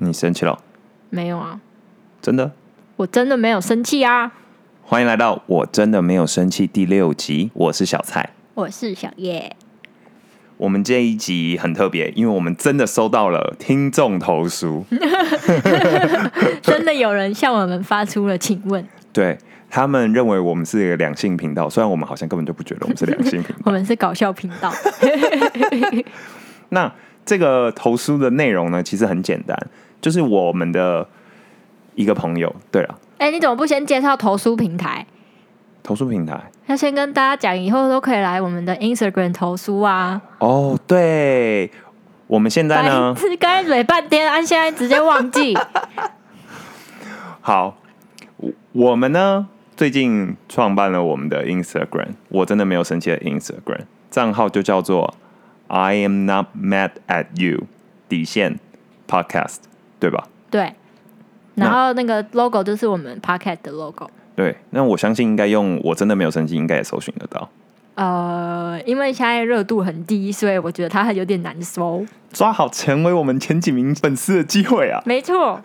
你生气了？没有啊，真的？我真的没有生气啊。欢迎来到我真的没有生气第六集，我是小蔡。我是小叶，我们这一集很特别，因为我们真的收到了听众投诉，真的有人向我们发出了请问，对他们认为我们是一个两性频道，虽然我们好像根本就不觉得我们是两性频道。我们是搞笑频道。那这个投诉的内容呢，其实很简单，就是我们的一个朋友。对了，哎、你怎么不先介绍投书平台？投诉平台要先跟大家讲，以后都可以来我们的 Instagram 投书啊。哦，对，我们现在呢白，痴刚才蕊半天，按现在直接忘记。好，我我们呢最近创办了我们的 Instagram，我真的没有生气的 Instagram 账号就叫做 I am not mad at you 底线 Podcast，对吧？对，然后那个 logo 就是我们 Pocket 的 logo。对，那我相信应该用我真的没有生气，应该也搜寻得到。呃，因为现在热度很低，所以我觉得它有点难搜。抓好成为我们前几名粉丝的机会啊！没错，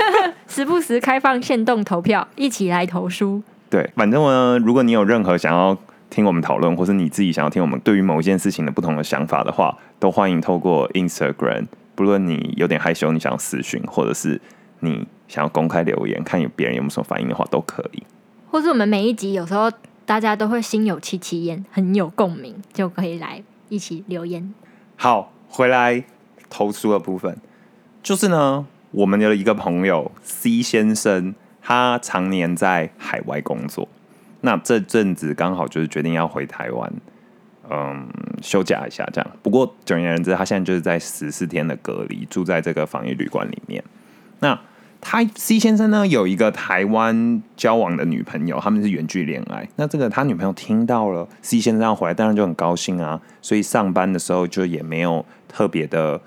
时不时开放限动投票，一起来投书。对，反正呢，如果你有任何想要听我们讨论，或是你自己想要听我们对于某一件事情的不同的想法的话，都欢迎透过 Instagram，不论你有点害羞，你想要私讯，或者是你想要公开留言，看有别人有没有什么反应的话，都可以。或是我们每一集有时候大家都会心有戚戚焉，很有共鸣，就可以来一起留言。好，回来投诉的部分，就是呢，我们有一个朋友 C 先生，他常年在海外工作，那这阵子刚好就是决定要回台湾，嗯，休假一下这样。不过总而言之，他现在就是在十四天的隔离，住在这个防疫旅馆里面。那他 C 先生呢有一个台湾交往的女朋友，他们是远距恋爱。那这个他女朋友听到了 C 先生要回来，当然就很高兴啊，所以上班的时候就也没有特别的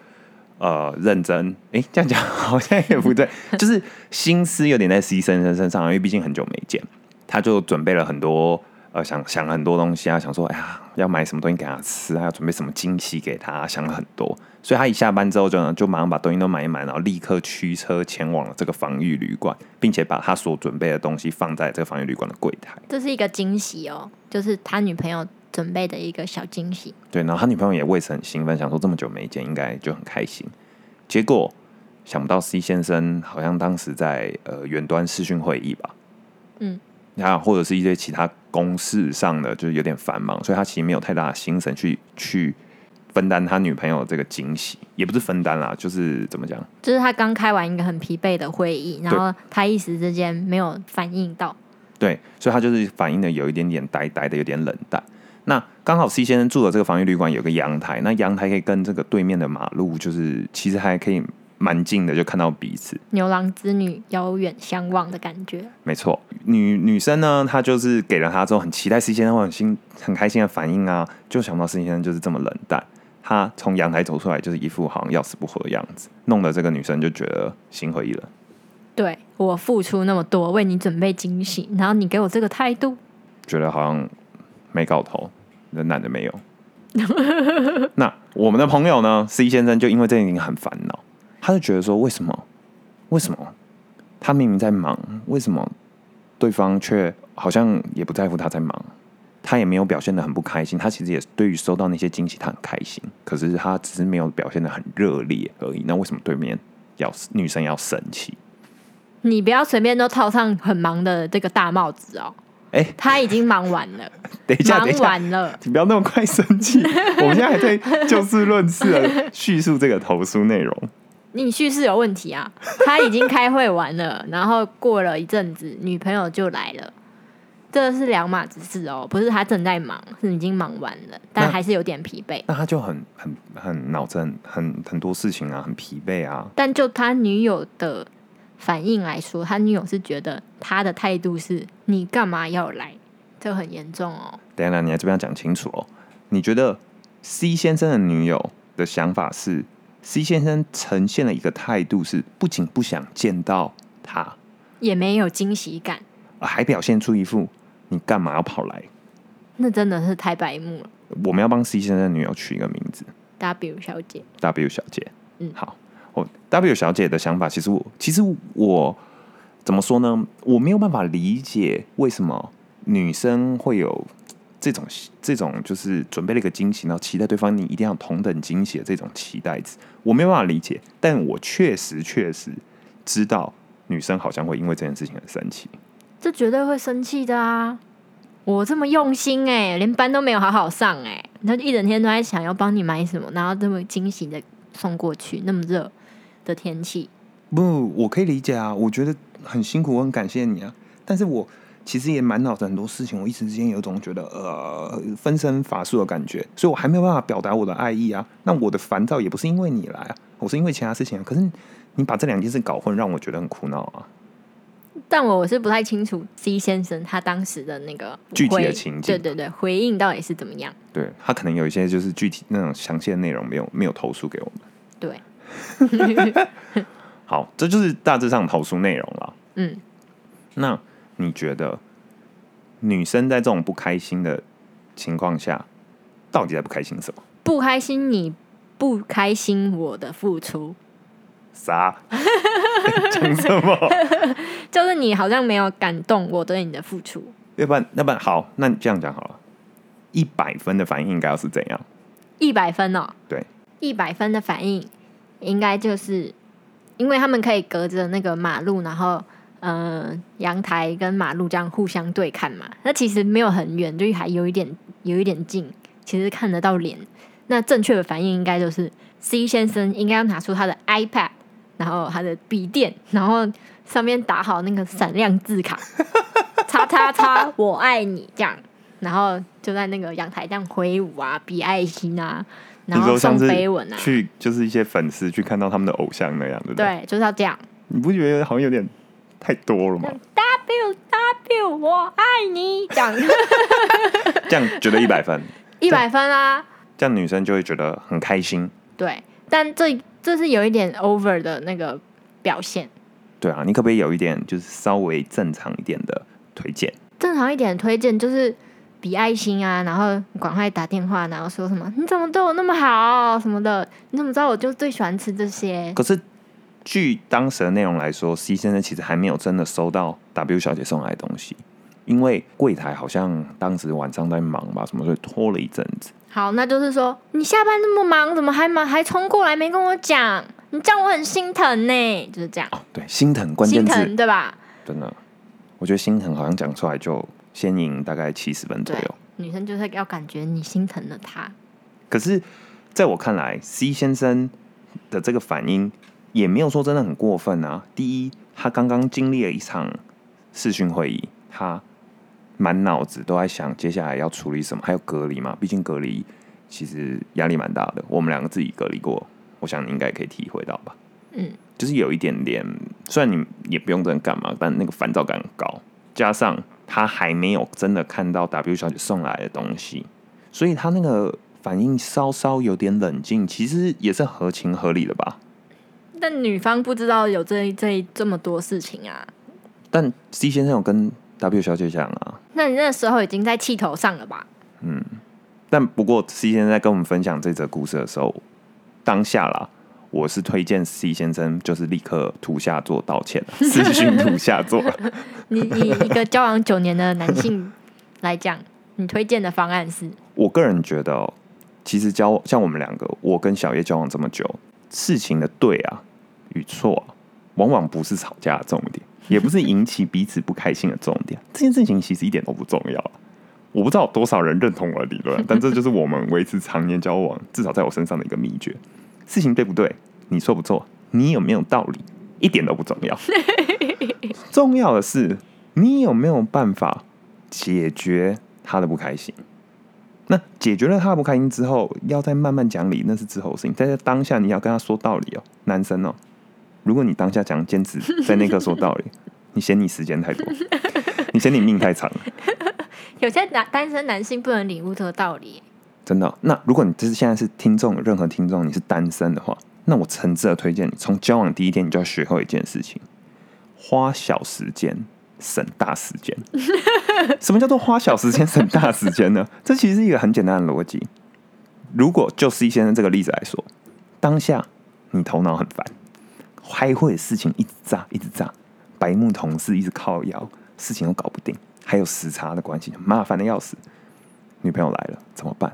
呃认真。诶，这样讲好像也不对，就是心思有点在 C 先生身上，因为毕竟很久没见，他就准备了很多。呃，想想了很多东西啊，想说，哎呀，要买什么东西给他吃，还要准备什么惊喜给他，想了很多。所以他一下班之后就呢，就马上把东西都买一买，然后立刻驱车前往了这个防御旅馆，并且把他所准备的东西放在这个防御旅馆的柜台。这是一个惊喜哦，就是他女朋友准备的一个小惊喜。对，然后他女朋友也为此很兴奋，想说这么久没见，应该就很开心。结果想不到 C 先生好像当时在呃远端视讯会议吧，嗯，啊，或者是一些其他公事上的，就是有点繁忙，所以他其实没有太大的心神去去分担他女朋友这个惊喜，也不是分担啦，就是怎么讲？就是他刚开完一个很疲惫的会议，然后他一时之间没有反应到。对，所以他就是反应的有一点点呆呆的，有点冷淡。那刚好 C 先生住的这个防御旅馆有个阳台，那阳台可以跟这个对面的马路，就是其实还可以蛮近的，就看到彼此。牛郎织女遥远相望的感觉。没错，女女生呢，她就是给了他之后，很期待 C 先生会很心很开心的反应啊，就想不到 C 先生就是这么冷淡。他从阳台走出来，就是一副好像要死不活的样子，弄得这个女生就觉得心灰意冷。对我付出那么多，为你准备惊喜，然后你给我这个态度，觉得好像没搞头，那男的没有。那我们的朋友呢，C 先生就因为这件事情很烦恼，他就觉得说，为什么？为什么他明明在忙，为什么对方却好像也不在乎他在忙？他也没有表现的很不开心，他其实也对于收到那些惊喜，他很开心，可是他只是没有表现的很热烈而已。那为什么对面要女生要生气？你不要随便都套上很忙的这个大帽子哦。哎、他已经忙完了，等一下，等忙完了。你不要那么快生气，我们现在还在就事论事的叙述这个投诉内容。你叙事有问题啊！他已经开会完了，然后过了一阵子，女朋友就来了，这是两码子事哦，不是他正在忙，是已经忙完了，但那还是有点疲惫。那他就很很很脑子很很很多事情啊，很疲惫啊。但就他女友的反应来说，他女友是觉得他的态度是“你干嘛要来”，这很严重哦。等一下，你来这边要讲清楚哦。你觉得 C 先生的女友的想法是，C 先生呈现了一个态度是，不仅不想见到他，也没有惊喜感，呃还表现出一副你干嘛要跑来？那真的是太白目了。我们要帮 C 先生的女友取一个名字 W 小姐，，W 小姐。嗯好，我，W 小姐的想法，其实我其实我怎么说呢？我没有办法理解为什么女生会有这种这种就是准备了一个惊喜，然后期待对方你一定要同等惊喜的这种期待值，我没有办法理解。但我确实确实知道女生好像会因为这件事情很生气。这绝对会生气的啊！我这么用心哎、连班都没有好好上哎、他就一整天都在想要帮你买什么，然后这么惊喜的送过去，那么热的天气，不，我可以理解啊，我觉得很辛苦，我很感谢你啊。但是我其实也满脑子很多事情，我一时之间有一种觉得呃分身乏术的感觉，所以我还没有办法表达我的爱意啊。那我的烦躁也不是因为你来啊，我是因为其他事情啊。可是你把这两件事搞混，让我觉得很苦恼啊。但我我是不太清楚 C 先生他当时的那个具体的情景对对对，回应到底是怎么样？对他可能有一些就是具体那种详细的内容没有没有投诉给我们。对，好，这就是大致上投诉内容了。嗯，那你觉得女生在这种不开心的情况下，到底在不开心什么？不开心你不开心我的付出，啥？讲什么？就是你好像没有感动我对你的付出。要不然，要不然好，那你这样讲好了，一百分的反应应该要是怎样？一百分哦，对，一百分的反应应该就是，因为他们可以隔着那个马路，然后嗯、呃阳台跟马路这样互相对看嘛。那其实没有很远，就还有一点有一点近，其实看得到脸。那正确的反应应该就是 C 先生应该要拿出他的 iPad，然后他的笔电，然后上面打好那个闪亮字卡，叉叉叉我爱你这样，然后就在那个阳台这样挥舞啊，比爱心啊，然后飞吻啊，去就是一些粉丝去看到他们的偶像那样，对不对？对，就是要这样。你不觉得好像有点太多了吗？W W 我爱你，这样 这样觉得一百分，一百分啊，这样女生就会觉得很开心。对。但这这是有一点 over 的那个表现。对啊，你可不可以有一点就是稍微正常一点的推荐？正常一点的推荐就是比爱心啊，然后你赶快打电话，然后说什么你怎么对我那么好什么的，你怎么知道我就最喜欢吃这些？可是据当时的内容来说，C 先生其实还没有真的收到 W 小姐送来的东西，因为柜台好像当时晚上在忙吧，什么所以拖了一阵子。好，那就是说你下班那么忙，怎么还忙还冲过来没跟我讲？你这样我很心疼呢，就是这样，哦，对，心疼关键疼对吧？真的，我觉得心疼好像讲出来就先赢大概七十分左右。，女生就是要感觉你心疼了她。可是，在我看来，C 先生的这个反应也没有说真的很过分啊。第一，他刚刚经历了一场视讯会议，他满脑子都在想接下来要处理什么，还有隔离嘛，毕竟隔离其实压力蛮大的。我们两个自己隔离过，我想你应该也可以体会到吧。嗯，就是有一点点，虽然你也不用真的干嘛，但那个烦躁感很高，加上他还没有真的看到 W 小姐送来的东西，所以他那个反应稍稍有点冷静，其实也是合情合理的吧。但女方不知道有这这这么多事情啊。但 C 先生有跟 W 小姐讲啊，那你那时候已经在气头上了吧？嗯但不过 C 先生在跟我们分享这则故事的时候，当下啦，我是推荐 C 先生就是立刻图下做道歉，私讯图下做。你你一个交往九年的男性来讲，你推荐的方案是？我个人觉得、哦，其实交像我们两个，我跟小叶交往这么久，事情的对啊与错啊，往往不是吵架的重点，也不是引起彼此不开心的重点。这件事情其实一点都不重要啊。我不知道有多少人认同我的理论，但这就是我们维持常年交往，至少在我身上的一个秘诀。事情对不对？你错不错？你有没有道理？一点都不重要。重要的是你有没有办法解决他的不开心。那解决了他的不开心之后，要再慢慢讲理，那是之后的事情。但是当下你要跟他说道理哦，男生哦，如果你当下讲坚持 在那刻说道理，你嫌你时间太多，你嫌你命太长了，有些男单身男性不能领悟这个道理。真的哦、那如果你就是现在是听众，任何听众你是单身的话，那我诚挚的推荐你，从交往第一天你就要学会一件事情：花小时间省大时间。什么叫做花小时间省大时间呢？这其实是一个很简单的逻辑。如果就 C 先生这个例子来说，当下你头脑很烦，开会的事情一直炸，一直炸，白木同事一直靠摇，事情都搞不定，还有时差的关系，麻烦的要死。女朋友来了怎么办？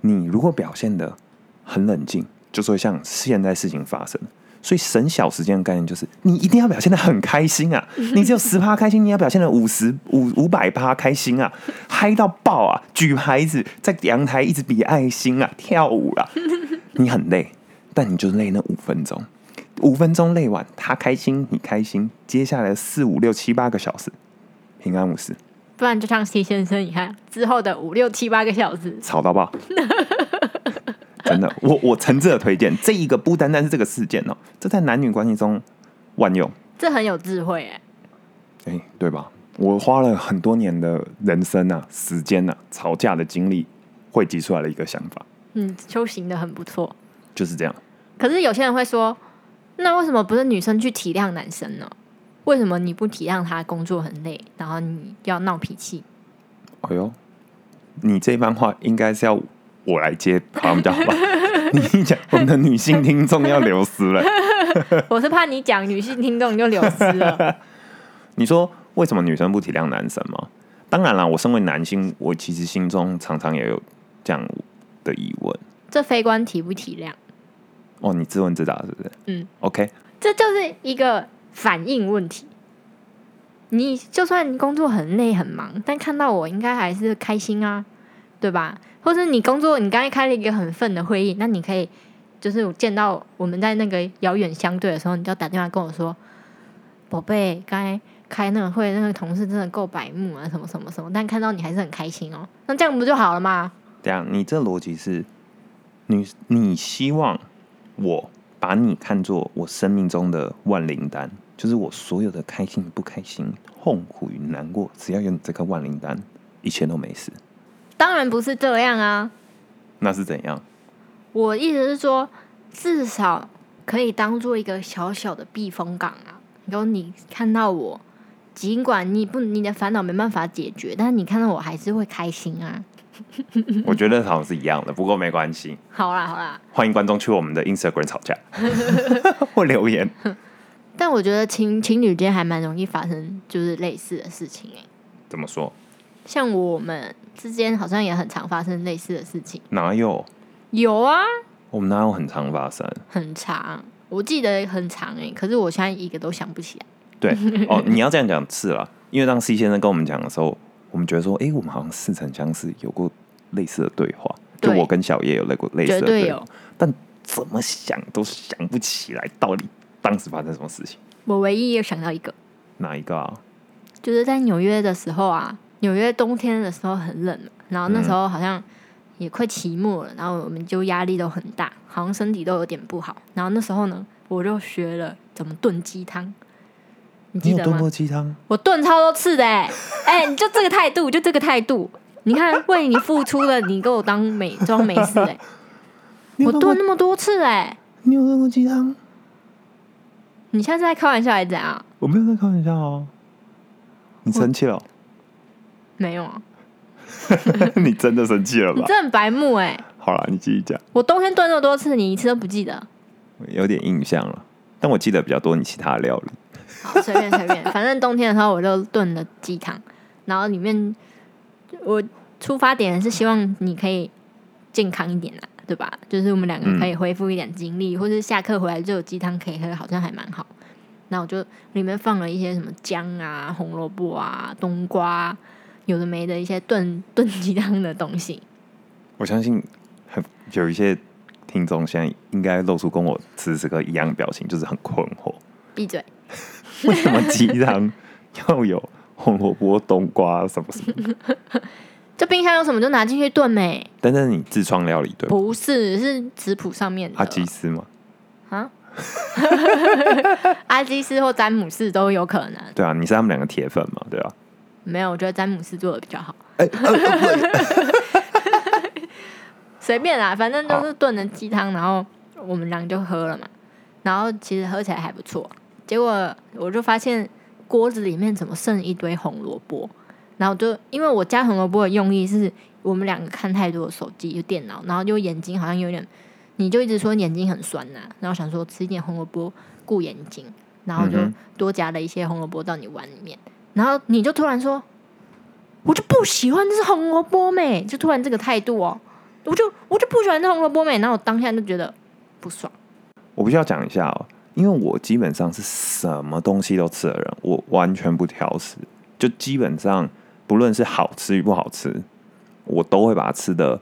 你如果表现的很冷静，就说像现在事情发生，所以省小时间的概念就是，你一定要表现的很开心啊！你只有十趴开心，你要表现的五十五五百趴开心啊，嗨到爆啊！举牌子，在阳台一直比爱心啊，跳舞啊，你很累，但你就累那五分钟，五分钟累完，他开心，你开心，接下来四五六七八个小时平安无事。不然就像 C 先生，你看之后的五六七八个小时，吵到爆！真的，我我诚挚的推荐这一个，不单单是这个事件哦，这在男女关系中万用，这很有智慧哎。哎，对吧？我花了很多年的人生啊、时间啊、吵架的经历，汇集出来了一个想法。嗯，修行的很不错，就是这样。可是有些人会说，那为什么不是女生去体谅男生呢？为什么你不体谅他工作很累，然后你要闹脾气？哎呦，你这番话应该是要我来接，好像比较好吧？你讲，我们的女性听众要流失了。我是怕你讲女性听众就流失了。你说为什么女生不体谅男生吗？当然了，我身为男性，我其实心中常常也有这样的疑问。这非关体不体谅。哦，你自问自答是不是？嗯，OK，这就是一个。反应问题，你就算工作很累很忙，但看到我应该还是开心啊，对吧？或是你工作，你刚才开了一个很愤的会议，那你可以就是见到我们在那个遥远相对的时候，你就打电话跟我说：“宝贝，刚才开那个会，那个同事真的够白目啊，什么什么什么。”但看到你还是很开心哦，那这样不就好了吗？这样，你这逻辑是，你你希望我把你看作我生命中的万灵丹。就是我所有的开心不开心、痛苦与难过，只要有你这颗万灵丹，一切都没事。当然不是这样啊！那是怎样？我意思是说，至少可以当做一个小小的避风港啊。有你看到我，尽管你不你的烦恼没办法解决，但是你看到我还是会开心啊。我觉得好像是一样的，不过没关系。好啦好啦，欢迎观众去我们的 Instagram 吵架 或留言。但我觉得情情侣间还蛮容易发生就是类似的事情哎。怎么说？像我们之间好像也很常发生类似的事情。哪有？有啊。我们哪有很常发生？很长，我记得很长哎，可是我现在一个都想不起来。对哦，你要这样讲是了，因为当 C 先生跟我们讲的时候，我们觉得说，哎，我们好像似曾相识，有过类似的对话。就我跟小叶有那过类似的对话，但怎么想都想不起来到底。当时发生什么事情？我唯一有想到一个，哪一个啊？就是在纽约的时候啊，纽约冬天的时候很冷，然后那时候好像也快期末了，然后我们就压力都很大，好像身体都有点不好。然后那时候呢，我就学了怎么炖鸡汤。你记得吗？炖过鸡汤？我炖超多次的，哎，哎，你就这个态度，就这个态度。你看，为你付出了，你给我当美装没事，哎，我炖那么多次，哎，你有炖过鸡汤？你现在在开玩笑还是怎样？我没有在开玩笑哦。你生气了？没有啊。你真的生气了吧？你真很白目哎。好了，你继续讲。我冬天炖那么多次，你一次都不记得？有点印象了，但我记得比较多你其他的料理。好，随便随便，反正冬天的时候我就炖了鸡汤，然后里面我出发点是希望你可以健康一点啊。对吧？就是我们两个可以恢复一点精力，或者下课回来就有鸡汤可以喝，好像还蛮好。那我就里面放了一些什么姜啊、红萝卜啊、冬瓜，有的没的一些炖炖鸡汤的东西。我相信很有一些听众现在应该露出跟我此时此刻一样的表情，就是很困惑。闭嘴！为什么鸡汤要有红萝卜、冬瓜什么什么？这冰箱有什么就拿进去炖呗。但是你自创料理对？不是，是食谱上面的。阿基斯吗？啊？阿基斯或詹姆斯都有可能。对啊，你是他们两个铁粉嘛？对啊。没有，我觉得詹姆斯做的比较好。随便啦，反正都是炖的鸡汤，然后我们俩就喝了嘛。然后其实喝起来还不错。结果我就发现锅子里面怎么剩一堆红萝卜。然后就因为我加红萝卜的用意是我们两个看太多的手机就电脑，然后就眼睛好像有点，你就一直说眼睛很酸呐，然后想说吃一点红萝卜顾眼睛，然后就多加了一些红萝卜到你碗里面，然后你就突然说，我就不喜欢这是红萝卜妹，就突然这个态度哦，我就我就不喜欢这红萝卜妹，然后我当下就觉得不爽。我必须要讲一下哦，因为我基本上是什么东西都吃的人，我完全不挑食，就基本上不论是好吃与不好吃，我都会把它吃的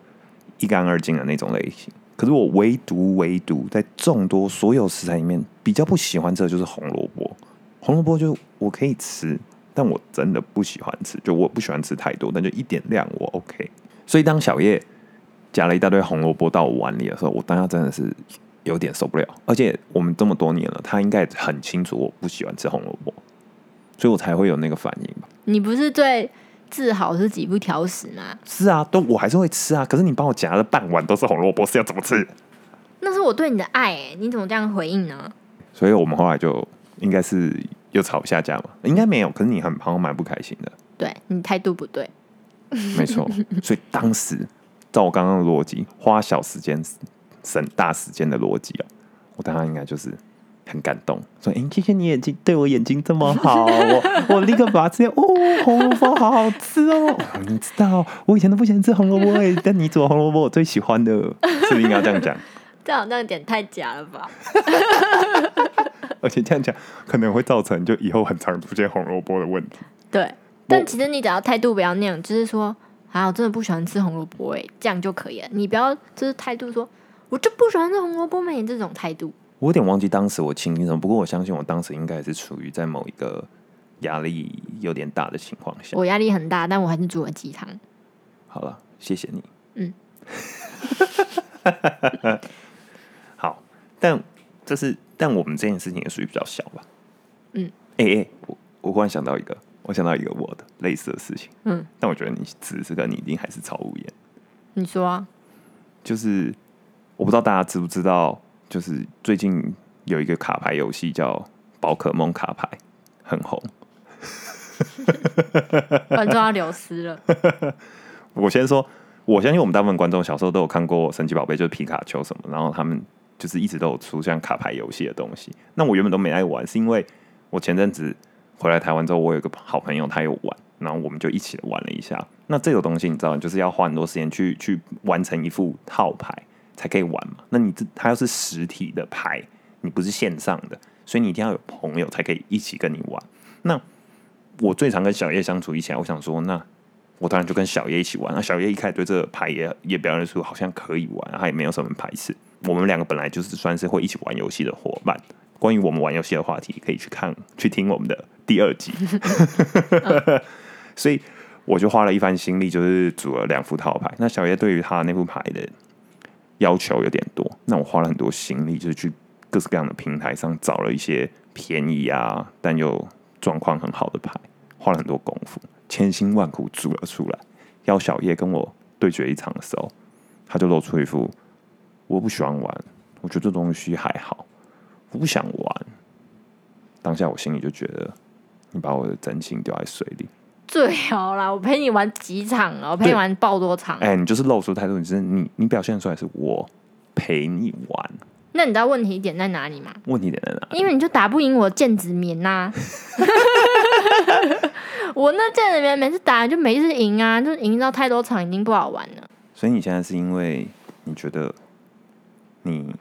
一干二净的那种类型。可是我唯独唯独在众多所有食材里面比较不喜欢吃的就是红萝卜。红萝卜就我可以吃，但我真的不喜欢吃，就我不喜欢吃太多，但就一点量我 OK。所以当小叶加了一大堆红萝卜到我碗里的时候，我当下真的是有点受不了。而且我们这么多年了，他应该很清楚我不喜欢吃红萝卜，所以我才会有那个反应吧。你不是最自豪是己不挑食吗？是啊，都我还是会吃啊。可是你帮我夹了半碗都是红萝卜，是要怎么吃？那是我对你的爱、欸，你怎么这样回应呢？所以我们后来就应该是又吵下架嘛，应该没有。可是你很好像蛮不开心的，对你态度不对，没错。所以当时照我刚刚的逻辑，花小时间省大时间的逻辑啊，我当然应该就是很感动，说：“哎、谢谢你眼睛对我眼睛这么好，我 我立刻把它吃掉。哦，红萝卜好好吃哦！哦 你知道我以前都不喜欢吃红萝卜哎，但你煮的红萝卜我最喜欢的，是不是应该要这样讲？这好像有点太假了吧？而且这样讲可能会造成就以后很常出现红萝卜的问题。对，但其实你只要态度不要那样，就是说，啊，我真的不喜欢吃红萝卜，哎，这样就可以了。你不要就是态度说，我就不喜欢这红萝卜妹这种态度。我有点忘记当时我情境什么，不过我相信我当时应该也是处于在某一个压力有点大的情况下。我压力很大，但我还是煮了鸡汤。好了，谢谢你。嗯，好，但这是但我们这件事情也属于比较小吧。嗯，哎、哎、我我忽然想到一个，我想到一个我的类似的事情，嗯，但我觉得你此时此刻你一定还是超无言。你说啊？就是我不知道大家知不知道，就是最近有一个卡牌游戏叫宝可梦卡牌，很红。观众要流失了。我先说，我相信我们大部分观众小时候都有看过神奇宝贝，就是皮卡丘什么，然后他们就是一直都有出像卡牌游戏的东西。那我原本都没爱玩，是因为我前阵子回来台湾之后，我有一个好朋友他有玩，然后我们就一起玩了一下。那这个东西你知道，就是要花很多时间去去完成一副套牌才可以玩嘛。那你这它要是实体的牌，你不是线上的，所以你一定要有朋友才可以一起跟你玩。那我最常跟小叶相处，以前我想说，那我当然就跟小叶一起玩。那小叶一开始对这个牌也也表现出好像可以玩，他也没有什么排斥。我们两个本来就是算是会一起玩游戏的伙伴。关于我们玩游戏的话题，可以去看去听我们的第二集。所以我就花了一番心力，就是组了两副套牌。那小叶对于他那副牌的要求有点多，那我花了很多心力，就是去各式各样的平台上找了一些便宜啊，但又状况很好的牌，花了很多功夫，千辛万苦组了出来。要小叶跟我对决一场的时候，他就露出一副我不喜欢玩，我觉得这东西还好，我不想玩。当下我心里就觉得，你把我的真心丢在水里。最好啦，我陪你玩几场了，我陪你玩爆多场。哎、你就是露出态度，你是你你表现出来是我陪你玩，那你知道问题点在哪里吗？问题点在哪？因为你就打不赢我剑子棉呐、我那剑子棉每次打就每次赢啊，就赢到太多场已经不好玩了。所以你现在是因为你觉得你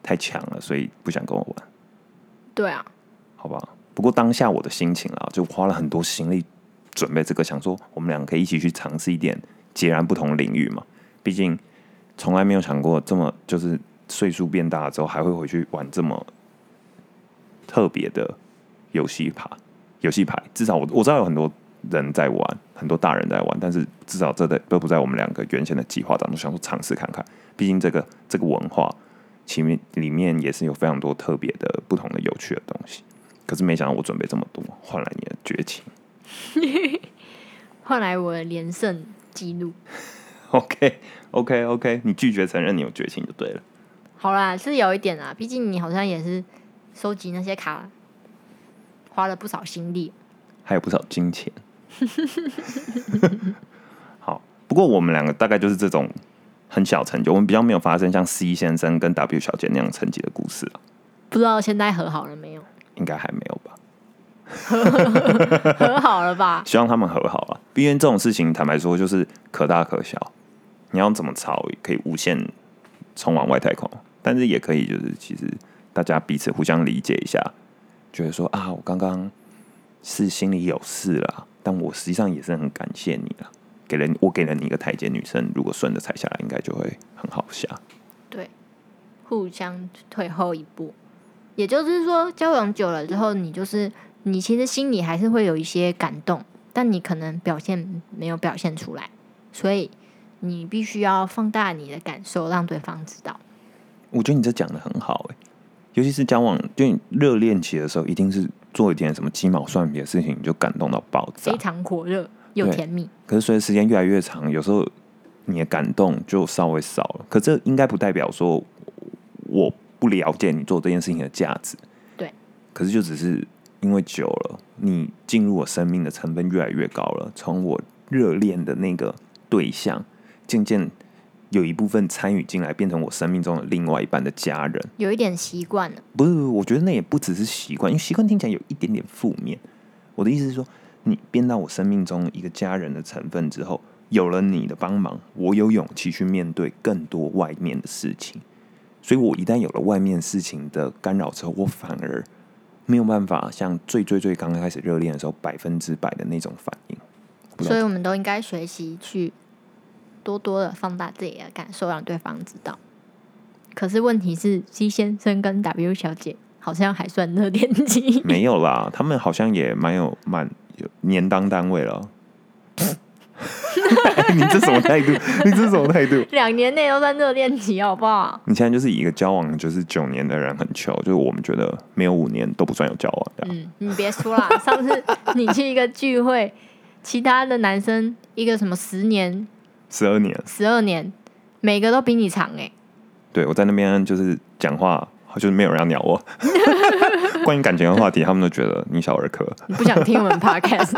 太强了，所以不想跟我玩，对啊，好吧？不过当下我的心情啊，就花了很多心力准备这个，想说我们两个可以一起去尝试一点截然不同的领域嘛。毕竟从来没有想过这么就是岁数变大了之后，还会回去玩这么特别的游戏牌。游戏牌至少我我知道有很多人在玩，很多大人在玩，但是至少这的都不在我们两个原先的计划当中，想说尝试看看。毕竟这个这个文化里面里面也是有非常多特别的不同的有趣的东西。可是没想到我准备这么多，换来你的绝情。换来我的连胜记录。OK OK OK，你拒绝承认你有绝情就对了。好啦，是有一点啦，毕竟你好像也是收集那些卡，花了不少心力。还有不少金钱。好，不过我们两个大概就是这种很小成就，我们比较没有发生像 C 先生跟 W 小姐那样成绩的故事啊。不知道现在和好了没有？应该还没有吧？和好了吧？希望他们和好了。毕竟这种事情，坦白说就是可大可小。你要怎么吵，可以无限冲往外太空，但是也可以就是其实大家彼此互相理解一下，觉得说啊，我刚刚是心里有事了，但我实际上也是很感谢你了，给了我给了你一个台阶，女生如果顺着踩下来，应该就会很好下。对，互相退后一步，也就是说，交往久了之后，你就是你其实心里还是会有一些感动，但你可能表现没有表现出来，所以你必须要放大你的感受，让对方知道。我觉得你这讲的很好哎、尤其是交往就你热恋期的时候，一定是做一点什么鸡毛蒜皮的事情，你就感动到爆炸非。常火热又甜蜜，可是随着时间越来越长，有时候你的感动就稍微少了。可这应该不代表说我不了解你做这件事情的价值。对。可是就只是因为久了，你进入我生命的成分越来越高了，从我热恋的那个对象，渐渐有一部分参与进来，变成我生命中的另外一半的家人。有一点习惯了。不是，我觉得那也不只是习惯，因为习惯听起来有一点点负面。我的意思是说，你变到我生命中一个家人的成分之后，有了你的帮忙，我有勇气去面对更多外面的事情。所以我一旦有了外面事情的干扰之后，我反而没有办法像最最最刚开始热恋的时候百分之百的那种反应。所以我们都应该学习去多多的放大自己的感受，让对方知道。可是问题是，C 先生跟 W 小姐好像还算热恋期，没有啦，他们好像也蛮有蛮有年当单位了。你这什么态度？你这什么态度？两年内都在热恋期，好不好？你现在就是以一个交往就是九年的人很糗，就是我们觉得没有五年都不算有交往这样。嗯，你别说啦，上次你去一个聚会，其他的男生一个什么十年、十二年，十二年，每个都比你长哎、对我在那边就是讲话，就是没有人要鸟我。关于感情的话题，他们都觉得你小儿科。你不想听我们 podcast，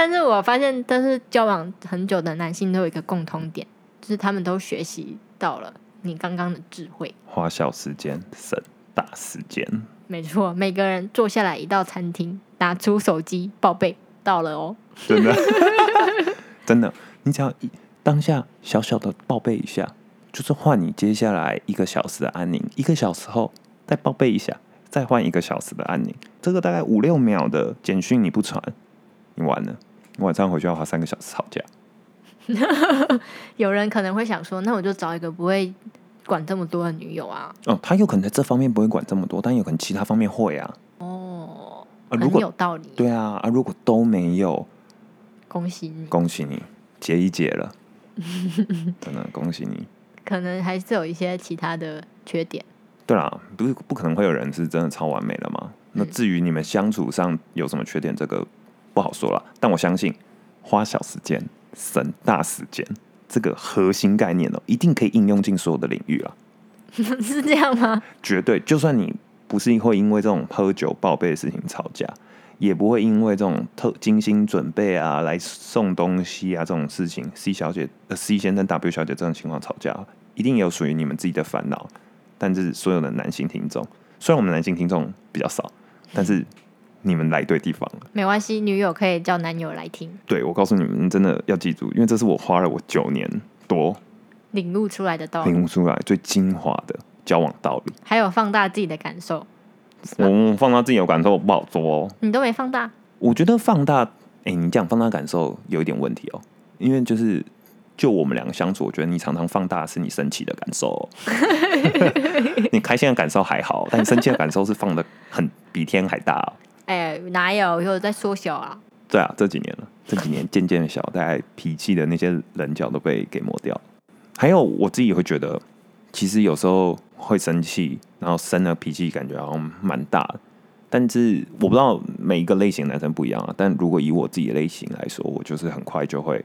但是我发现，但是交往很久的男性都有一个共通点，就是他们都学习到了你刚刚的智慧。花小时间省大时间，没错，每个人坐下来一到餐厅，拿出手机报备到了哦。真的，真的，你只要一当下小小的报备一下，就是换你接下来一个小时的安宁，一个小时后再报备一下，再换一个小时的安宁。这个大概五六秒的简讯你不传，你完了，你晚上回去要花三个小时吵架。有人可能会想说，那我就找一个不会管这么多的女友啊。哦，他有可能在这方面不会管这么多，但有可能其他方面会啊。哦，啊，如很果有道理。对啊啊，如果都没有，恭喜你，恭喜你结一结了，真的恭喜你。可能还是有一些其他的缺点。对啦，不是不可能会有人是真的超完美的嘛？那至于你们相处上有什么缺点，这个不好说了。但我相信花小时间省大时间这个核心概念哦，一定可以应用进所有的领域了，是这样吗？绝对。就算你不是会因为这种喝酒报备的事情吵架，也不会因为这种特精心准备啊来送东西啊这种事情，C 小姐、呃 C 先生、W 小姐这种情况吵架，一定有属于你们自己的烦恼。但是所有的男性听众，虽然我们男性听众比较少，但是你们来对地方了。没关系，女友可以叫男友来听，对我告诉你们，真的要记住，因为这是我花了我九年多领悟出来的道理，领悟出来最精华的交往道理。还有放大自己的感受。我放大自己有感受不好做哦。你都没放大，我觉得放大，哎、你讲放大感受有一点问题哦，因为就是就我们两个相处，我觉得你常常放大的是你生气的感受、哦，你开心的感受还好，但你生气的感受是放的很比天还大、哦。哎、哪有有在缩小啊？对啊，这几年了，这几年渐渐小，大概脾气的那些棱角都被给磨掉。还有我自己会觉得，其实有时候会生气，然后生了脾气，感觉好像蛮大。但是我不知道每一个类型男生不一样啊。但如果以我自己的类型来说，我就是很快就会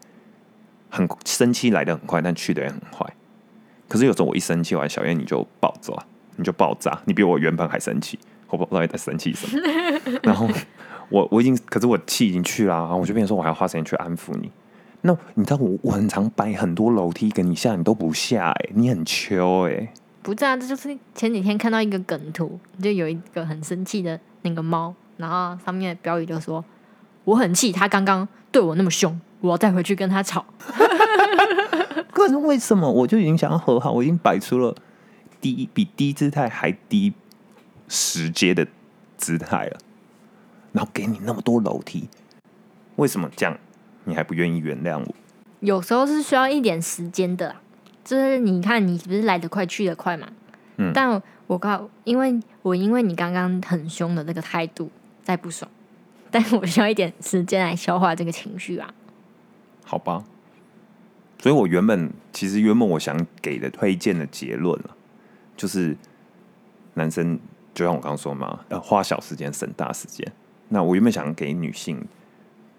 很生气来的很快，但去的也很快。可是有时候我一生气完，小燕你就爆炸，你就爆炸，你比我原本还生气，我不知道你在生气什么。然后我我已经，可是我气已经去了、啊，我就变成说我还要花时间去安抚你。那你知道我我很常摆很多楼梯给你下，你都不下哎、你很秋哎、不是啊，这就是前几天看到一个梗图，就有一个很生气的那个猫，然后上面的标语就说：“我很气，他刚刚对我那么凶，我要再回去跟他吵。可是为什么我就已经想要和好，我已经摆出了低比低姿态还低十阶的姿态了，然后给你那么多楼梯，为什么这样你还不愿意原谅我？”有时候是需要一点时间的啦，就是你看你不是来得快去得快嘛，嗯。但我告，因为我因为你刚刚很凶的那个态度在不爽，但我需要一点时间来消化这个情绪啊。好吧，所以我原本其实原本我想给的推荐的结论啊，就是男生就像我刚刚说嘛，要花小时间省大时间。那我原本想给女性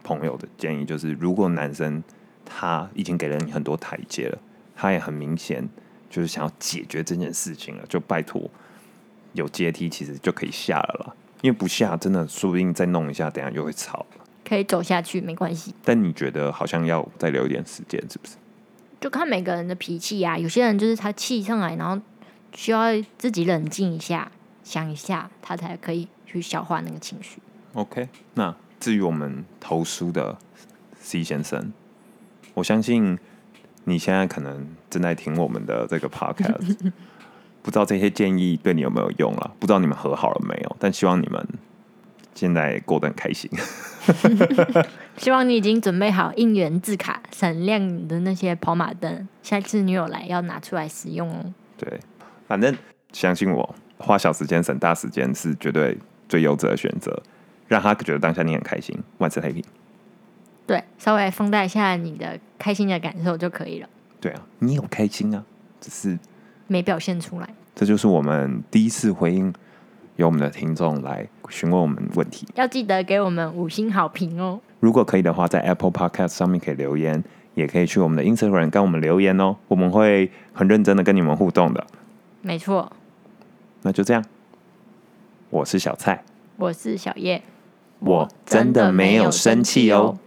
朋友的建议就是，如果男生他已经给了你很多台阶了，他也很明显就是想要解决这件事情了，就拜托有阶梯其实就可以下了啦。因为不下，真的说不定再弄一下，等下又会吵了。可以走下去没关系，但你觉得好像要再留一点时间，是不是？就看每个人的脾气呀、有些人就是他气上来，然后需要自己冷静一下，想一下，他才可以去消化那个情绪。OK，那至于我们投书的 C 先生，我相信你现在可能正在听我们的这个 Podcast，不知道这些建议对你有没有用了？不知道你们和好了没有？但希望你们现在过得很开心。希望你已经准备好应援字卡，闪亮你的那些跑马灯，下次女友来要拿出来使用哦。对，反正相信我，花小时间省大时间是绝对最优质的选择，让他觉得当下你很开心，万事太平。对，稍微放大一下你的开心的感受就可以了，对啊，你有开心啊，只是没表现出来。这就是我们第一次回应由我们的听众来询问我们问题。要记得给我们五星好评哦。如果可以的话，在 Apple Podcast 上面可以留言，也可以去我们的 Instagram 跟我们留言哦，我们会很认真的跟你们互动的。没错，那就这样，我是小蔡，我是小叶，我真的没有生气哦。